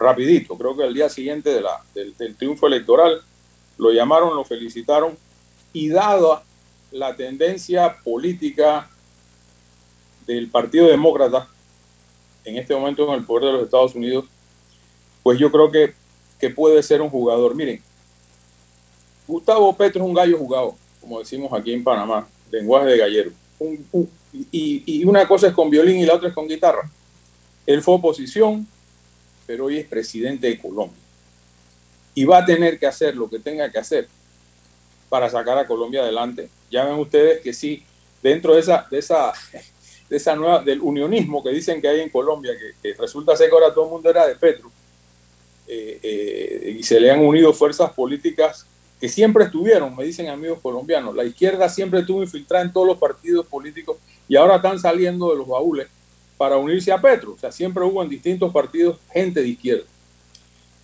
rapidito, creo que el día siguiente de la, del, triunfo electoral, lo llamaron, lo felicitaron y dada la tendencia política del Partido Demócrata en este momento en el poder de los Estados Unidos, pues yo creo que, que puede ser un jugador. Miren, Gustavo Petro es un gallo jugado, como decimos aquí en Panamá, lenguaje de gallero. y, y, una cosa es con violín y la otra es con guitarra. Él fue oposición, pero hoy es presidente de Colombia. Y va a tener que hacer lo que tenga que hacer para sacar a Colombia adelante. Ya ven ustedes que sí, dentro de esa, de esa, de esa nueva, del unionismo que dicen que hay en Colombia, que, resulta ser que ahora todo el mundo era de Petro, eh, eh, y se le han unido fuerzas políticas que siempre estuvieron, me dicen amigos colombianos, la izquierda siempre estuvo infiltrada en todos los partidos políticos y ahora están saliendo de los baúles para unirse a Petro. O sea, siempre hubo en distintos partidos gente de izquierda.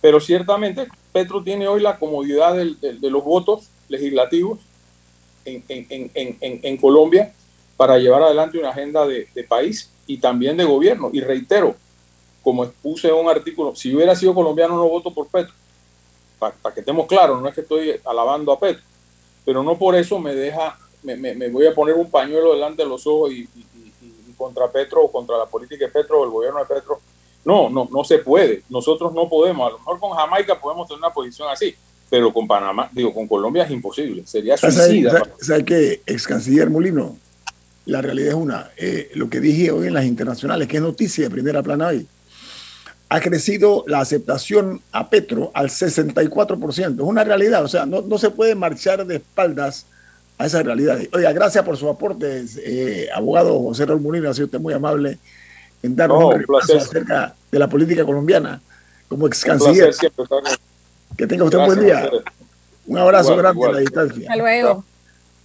Pero ciertamente Petro tiene hoy la comodidad de los votos legislativos en, Colombia para llevar adelante una agenda de, país y también de gobierno. Y reitero, como expuse en un artículo, si hubiera sido colombiano no voto por Petro. Para, que estemos claros, no es que estoy alabando a Petro, pero no por eso me deja, me, voy a poner un pañuelo delante de los ojos y contra Petro o contra la política de Petro o el gobierno de Petro. No, no, no se puede. Nosotros no podemos. A lo mejor con Jamaica podemos tener una posición así, pero con Panamá, digo, con Colombia es imposible. Sería suicida. ¿Sabe qué, ex canciller Molino? La realidad es una. Eh, lo que dije hoy en las internacionales, que es noticia de primera plana hoy. ha crecido la aceptación a Petro al 64%. Es una realidad, o sea, no, no se puede marchar de espaldas a esa realidad. Oiga, gracias por su aporte, eh, abogado José Raúl Molina, ha sido usted muy amable en darnos un repaso acerca de la política colombiana como ex canciller. Que tenga usted un buen día. Un abrazo grande a la distancia. Hasta luego.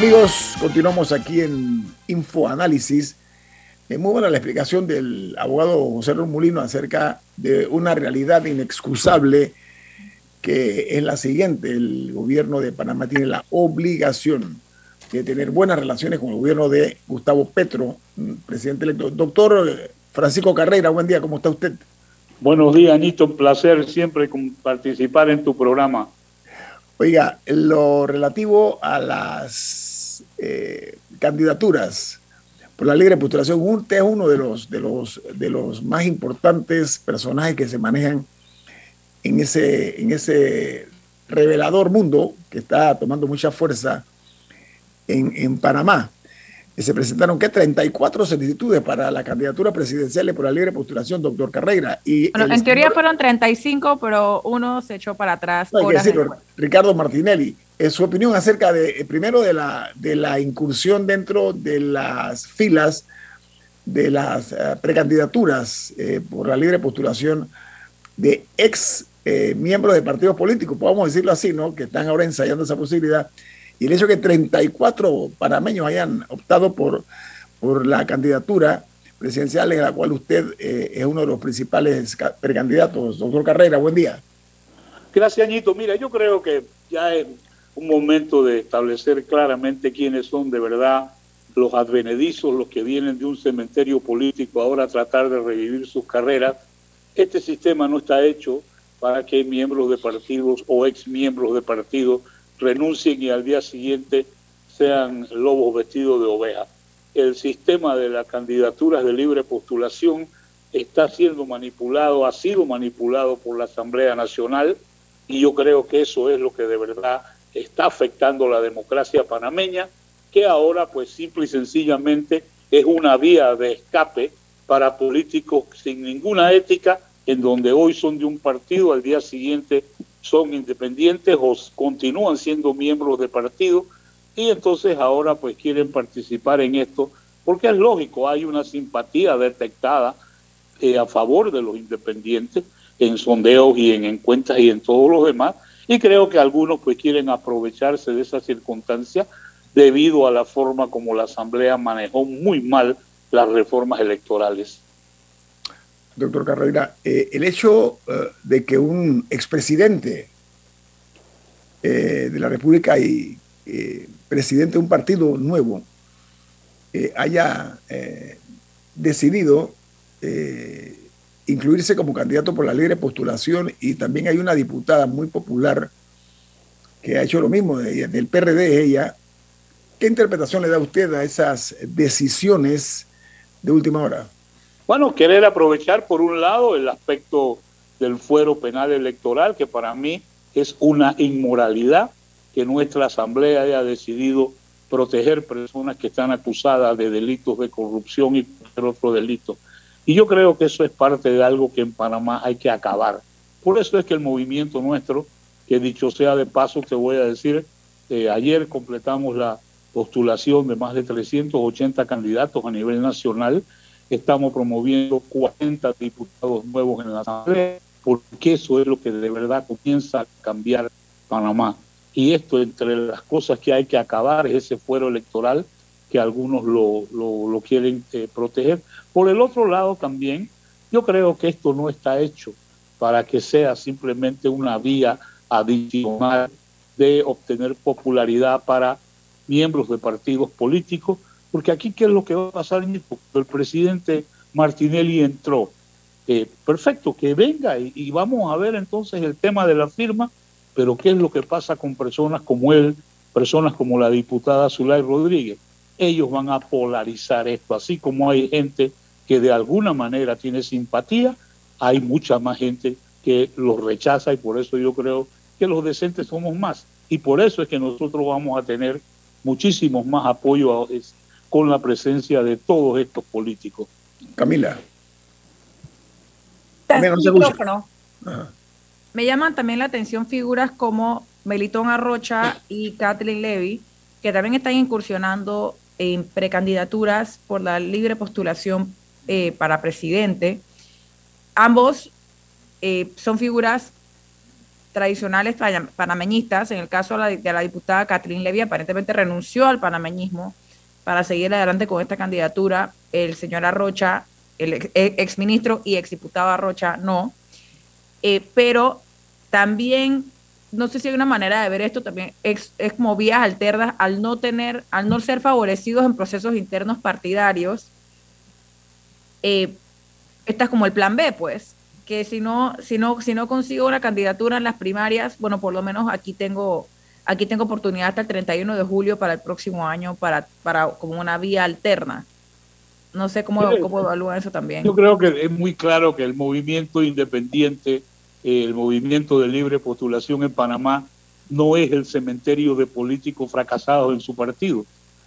Amigos, continuamos aquí en Infoanálisis. Es muy buena la explicación del abogado José Luis Molino acerca de una realidad inexcusable que es la siguiente. El gobierno de Panamá tiene la obligación de tener buenas relaciones con el gobierno de Gustavo Petro, presidente electo. Doctor Francisco Carrera, buen día, ¿cómo está usted? Buenos días, Anito, un placer siempre participar en tu programa. Oiga, lo relativo a las eh, candidaturas por la libre postulación. Usted es uno de los, de, los, de los más importantes personajes que se manejan en ese, en ese revelador mundo que está tomando mucha fuerza en, en Panamá se presentaron que 34 solicitudes para la candidatura presidencial por la libre postulación, doctor Carreira. Y en teoría fueron 35, pero uno se echó para atrás. Ricardo Martinelli, es su opinión acerca de, eh, primero, de la, de la incursión dentro de las filas de las eh, precandidaturas eh, por la libre postulación de ex miembros de partidos políticos, podemos decirlo así, ¿no? Que están ahora ensayando esa posibilidad y el hecho de que 34 panameños hayan optado por, por la candidatura presidencial en la cual usted eh, es uno de los principales precandidatos. Doctor Carrera, buen día. Gracias, Añito. Mira, yo creo que ya es un momento de establecer claramente quiénes son de verdad los advenedizos, los que vienen de un cementerio político ahora a tratar de revivir sus carreras. Este sistema no está hecho para que miembros de partidos o ex miembros de partidos renuncien y al día siguiente sean lobos vestidos de oveja. El sistema de las candidaturas de libre postulación está siendo manipulado, ha sido manipulado por la Asamblea Nacional y yo creo que eso es lo que de verdad está afectando la democracia panameña, que ahora pues simple y sencillamente es una vía de escape para políticos sin ninguna ética, en donde hoy son de un partido, al día siguiente son independientes o continúan siendo miembros de partido y entonces ahora pues quieren participar en esto porque es lógico, hay una simpatía detectada eh, a favor de los independientes en sondeos y en encuestas y en todos los demás y creo que algunos pues quieren aprovecharse de esa circunstancia debido a la forma como la Asamblea manejó muy mal las reformas electorales doctor Carrera, eh, el hecho eh, de que un expresidente eh, de la República y presidente de un partido nuevo haya decidido incluirse como candidato por la libre postulación y también hay una diputada muy popular que ha hecho lo mismo del PRD, ella. ¿Qué interpretación le da usted a esas decisiones de última hora? Bueno, querer aprovechar por un lado el aspecto del fuero penal electoral, que para mí es una inmoralidad que nuestra Asamblea haya decidido proteger personas que están acusadas de delitos de corrupción y otro delito. Y yo creo que eso es parte de algo que en Panamá hay que acabar. Por eso es que el movimiento nuestro, que dicho sea de paso, te voy a decir, Eh, ayer completamos la postulación de más de 380 candidatos a nivel nacional. Estamos promoviendo 40 diputados nuevos en la Asamblea, porque eso es lo que de verdad comienza a cambiar Panamá. Y esto, entre las cosas que hay que acabar, es ese fuero electoral que algunos lo, lo, quieren eh, proteger. Por el otro lado también, yo creo que esto no está hecho para que sea simplemente una vía adicional de obtener popularidad para miembros de partidos políticos, porque aquí qué es lo que va a pasar, el presidente Martinelli entró. Eh, perfecto, que venga y, vamos a ver entonces el tema de la firma, pero qué es lo que pasa con personas como él, personas como la diputada Zulay Rodríguez. Ellos van a polarizar esto, así como hay gente que de alguna manera tiene simpatía, hay mucha más gente que los rechaza y por eso yo creo que los decentes somos más. Y por eso es que nosotros vamos a tener muchísimos más apoyo con la presencia de todos estos políticos. Camila. Me llaman también la atención figuras como Melitón Arrocha y Kathleen Levy, que también están incursionando en precandidaturas por la libre postulación eh, para presidente. Ambos eh, son figuras tradicionales panameñistas. En el caso de la, diputada Catherine Levy, aparentemente renunció al panameñismo para seguir adelante con esta candidatura. El señor Arrocha, el exministro y exdiputado Arrocha, no. Eh, pero también, no sé si hay una manera de ver esto, también es, como vías alternas al no tener, al no ser favorecidos en procesos internos partidarios. Eh, esta es como el plan B, pues que si no, si no, si no consigo una candidatura en las primarias, bueno, por lo menos aquí tengo, aquí tengo oportunidad hasta el 31 de julio para el próximo año para, para como una vía alterna. No sé cómo, cómo evalúan eso también. Yo creo que es muy claro que el movimiento independiente, el movimiento de libre postulación en Panamá, no es el cementerio de políticos fracasados en su partido.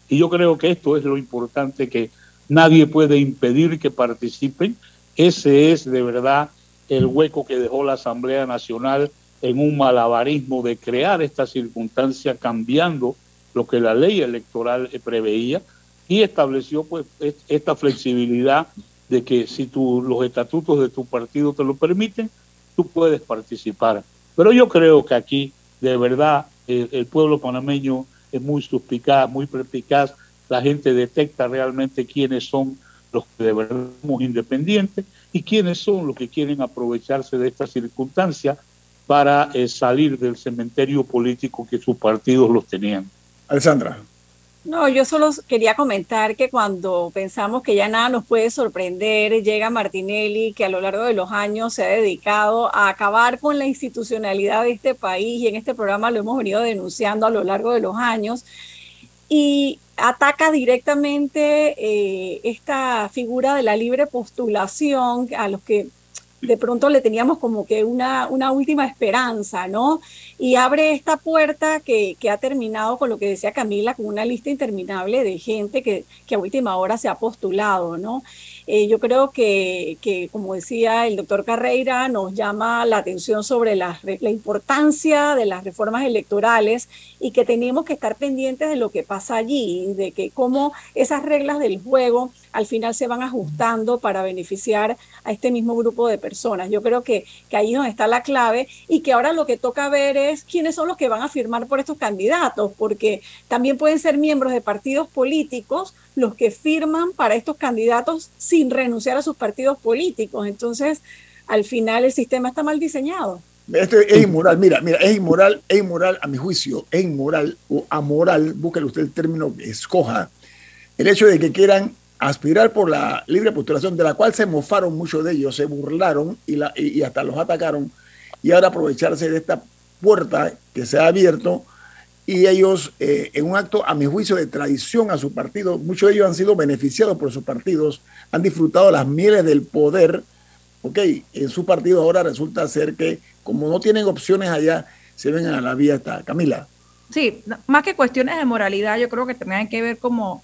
Y yo creo que esto es lo importante, que nadie puede impedir que participen. Ese es de verdad el hueco que dejó la Asamblea Nacional en un malabarismo de crear esta circunstancia cambiando lo que la ley electoral preveía y estableció pues esta flexibilidad de que si tú, los estatutos de tu partido te lo permiten, tú puedes participar. Pero yo creo que aquí, de verdad, el, pueblo panameño es muy suspicaz, muy perspicaz, la gente detecta realmente quiénes son los que de verdad somos independientes y quiénes son los que quieren aprovecharse de esta circunstancia para eh, salir del cementerio político que sus partidos los tenían. Alessandra. No, yo solo quería comentar que cuando pensamos que ya nada nos puede sorprender, llega Martinelli, que a lo largo de los años se ha dedicado a acabar con la institucionalidad de este país y en este programa lo hemos venido denunciando a lo largo de los años. Y ataca directamente eh, esta figura de la libre postulación a los que de pronto le teníamos como que una, una última esperanza, ¿no? Y abre esta puerta que, que, ha terminado con lo que decía Camila, con una lista interminable de gente que, que a última hora se ha postulado, ¿no? Eh, yo creo que, que, como decía el doctor Carreira, nos llama la atención sobre la, la, importancia de las reformas electorales y que tenemos que estar pendientes de lo que pasa allí, de que cómo esas reglas del juego al final se van ajustando para beneficiar a este mismo grupo de personas. Yo creo que, que ahí donde está la clave y que ahora lo que toca ver es quiénes son los que van a firmar por estos candidatos, porque también pueden ser miembros de partidos políticos los que firman para estos candidatos sin renunciar a sus partidos políticos. Entonces, al final el sistema está mal diseñado. Esto es inmoral, mira, mira, es inmoral, es inmoral a mi juicio, es inmoral o amoral, búsquelo usted el término que escoja, el hecho de que quieran aspirar por la libre postulación, de la cual se mofaron muchos de ellos, se burlaron y, la, y, hasta los atacaron, y ahora aprovecharse de esta puerta que se ha abierto y ellos, eh, en un acto, a mi juicio, de traición a su partido, muchos de ellos han sido beneficiados por sus partidos, han disfrutado las mieles del poder, ok, en su partido ahora resulta ser que, como no tienen opciones allá, se ven a la vía esta. Camila. Sí, más que cuestiones de moralidad, yo creo que tendrían que ver como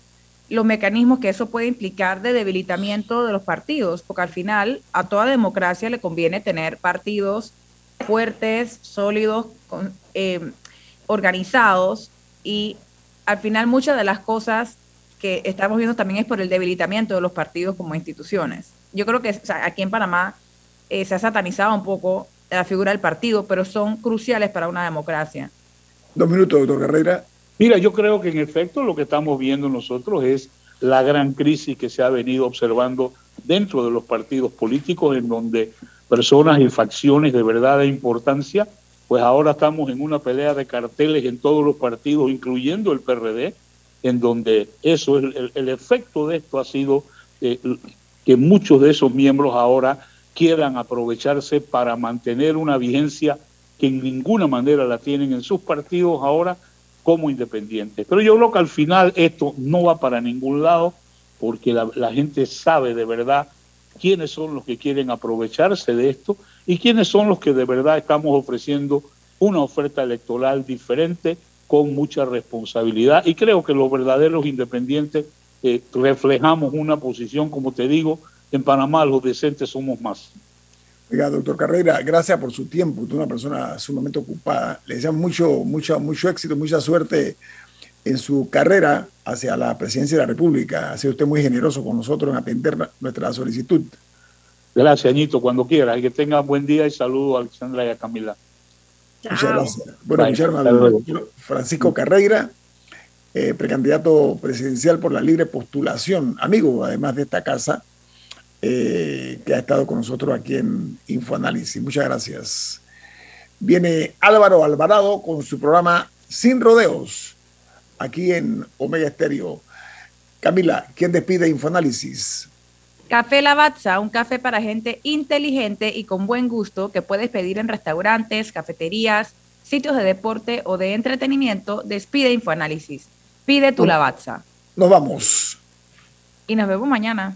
los mecanismos que eso puede implicar de debilitamiento de los partidos, porque al final a toda democracia le conviene tener partidos fuertes, sólidos, con, eh, organizados y al final muchas de las cosas que estamos viendo también es por el debilitamiento de los partidos como instituciones. Yo creo que aquí en Panamá eh, se ha satanizado un poco la figura del partido, pero son cruciales para una democracia. Dos minutos, doctor Carrera. Mira, yo creo que en efecto lo que estamos viendo nosotros es la gran crisis que se ha venido observando dentro de los partidos políticos, en donde personas y facciones de verdad de importancia, pues ahora estamos en una pelea de carteles en todos los partidos, incluyendo el PRD, en donde eso, el, el, efecto de esto ha sido eh, que muchos de esos miembros ahora quieran aprovecharse para mantener una vigencia que en ninguna manera la tienen en sus partidos ahora como independientes. Pero yo creo que al final esto no va para ningún lado porque la, gente sabe de verdad quiénes son los que quieren aprovecharse de esto y quiénes son los que de verdad estamos ofreciendo una oferta electoral diferente con mucha responsabilidad. Y creo que los verdaderos independientes eh, reflejamos una posición, como te digo, en Panamá los decentes somos más. Oiga, doctor Carrera, gracias por su tiempo. Usted es una persona sumamente ocupada. Le deseamos mucho, mucho, mucho éxito, mucha suerte en su carrera hacia la presidencia de la República. Ha sido usted muy generoso con nosotros en atender nuestra solicitud. Gracias, Añito, cuando quiera. Que tenga buen día y saludo a Alexandra y a Camila. Muchas gracias. Bueno, escucharon Francisco Carreira, eh, precandidato presidencial por la libre postulación, amigo además de esta casa eh, que ha estado con nosotros aquí en Infoanálisis. Muchas gracias. Viene Álvaro Alvarado con su programa Sin Rodeos, aquí en Omega Estéreo. Camila, ¿quién despide Infoanálisis? Café Lavazza, un café para gente inteligente y con buen gusto que puedes pedir en restaurantes, cafeterías, sitios de deporte o de entretenimiento. Despide Infoanálisis. Pide tu Lavazza. Nos vamos. Y nos vemos mañana.